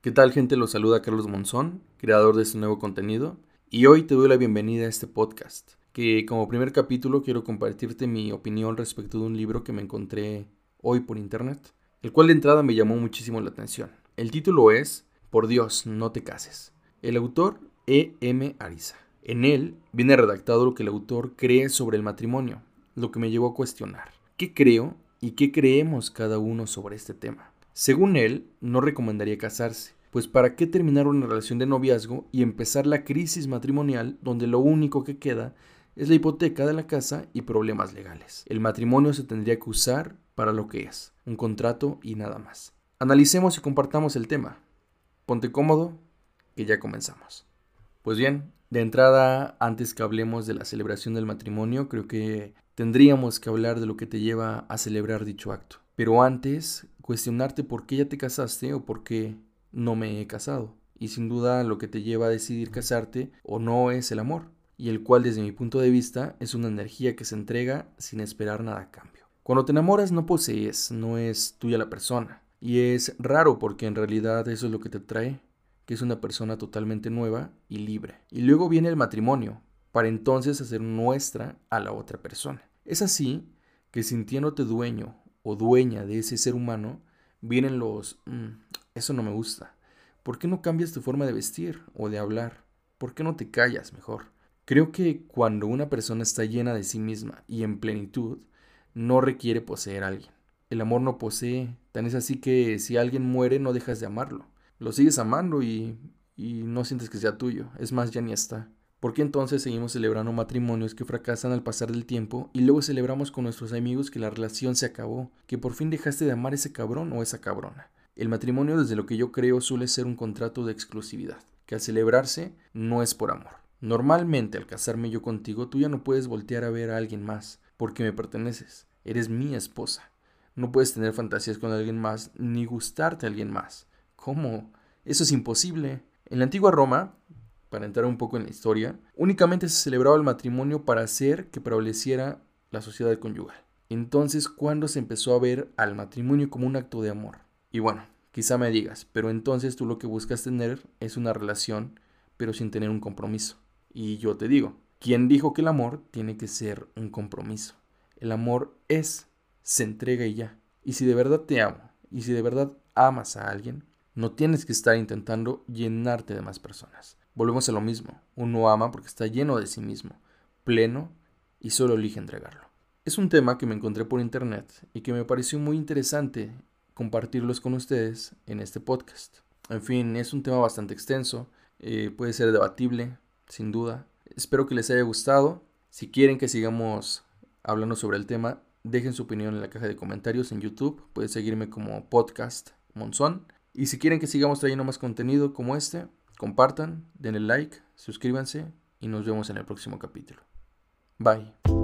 ¿Qué tal gente? Los saluda Carlos Monzón, creador de este nuevo contenido, y hoy te doy la bienvenida a este podcast, que como primer capítulo quiero compartirte mi opinión respecto de un libro que me encontré hoy por internet, el cual de entrada me llamó muchísimo la atención. El título es Por Dios, no te cases. El autor E. M. Ariza. En él viene redactado lo que el autor cree sobre el matrimonio, lo que me llevó a cuestionar. ¿Qué creo y qué creemos cada uno sobre este tema? Según él, no recomendaría casarse, pues ¿para qué terminar una relación de noviazgo y empezar la crisis matrimonial donde lo único que queda es la hipoteca de la casa y problemas legales? El matrimonio se tendría que usar para lo que es, un contrato y nada más. Analicemos y compartamos el tema. Ponte cómodo, que ya comenzamos. Pues bien, de entrada, antes que hablemos de la celebración del matrimonio, creo que tendríamos que hablar de lo que te lleva a celebrar dicho acto. Pero antes, cuestionarte por qué ya te casaste o por qué no me he casado. Y sin duda lo que te lleva a decidir casarte o no es el amor, y el cual desde mi punto de vista es una energía que se entrega sin esperar nada a cambio. Cuando te enamoras no posees, no es tuya la persona. Y es raro porque en realidad eso es lo que te trae, que es una persona totalmente nueva y libre. Y luego viene el matrimonio, para entonces hacer nuestra a la otra persona. Es así que sintiéndote dueño o dueña de ese ser humano, vienen los, mm, eso no me gusta. ¿Por qué no cambias tu forma de vestir o de hablar? ¿Por qué no te callas mejor? Creo que cuando una persona está llena de sí misma y en plenitud, no requiere poseer a alguien. El amor no posee, tan es así que si alguien muere no dejas de amarlo. Lo sigues amando y, y no sientes que sea tuyo, es más, ya ni está. ¿Por qué entonces seguimos celebrando matrimonios que fracasan al pasar del tiempo y luego celebramos con nuestros amigos que la relación se acabó, que por fin dejaste de amar ese cabrón o esa cabrona? El matrimonio, desde lo que yo creo, suele ser un contrato de exclusividad, que al celebrarse no es por amor. Normalmente al casarme yo contigo, tú ya no puedes voltear a ver a alguien más, porque me perteneces, eres mi esposa. No puedes tener fantasías con alguien más, ni gustarte a alguien más. ¿Cómo? Eso es imposible. En la antigua Roma, para entrar un poco en la historia, únicamente se celebraba el matrimonio para hacer que prevaleciera la sociedad conyugal. Entonces, ¿cuándo se empezó a ver al matrimonio como un acto de amor? Y bueno, quizá me digas, pero entonces tú lo que buscas tener es una relación, pero sin tener un compromiso. Y yo te digo, ¿quién dijo que el amor tiene que ser un compromiso? El amor es, se entrega y ya. Y si de verdad te amo, y si de verdad amas a alguien, no tienes que estar intentando llenarte de más personas. Volvemos a lo mismo. Uno ama porque está lleno de sí mismo, pleno y solo elige entregarlo. Es un tema que me encontré por internet y que me pareció muy interesante compartirlos con ustedes en este podcast. En fin, es un tema bastante extenso, eh, puede ser debatible, sin duda. Espero que les haya gustado. Si quieren que sigamos hablando sobre el tema, dejen su opinión en la caja de comentarios en YouTube. Pueden seguirme como podcast Monzón. Y si quieren que sigamos trayendo más contenido como este, Compartan, denle like, suscríbanse y nos vemos en el próximo capítulo. Bye.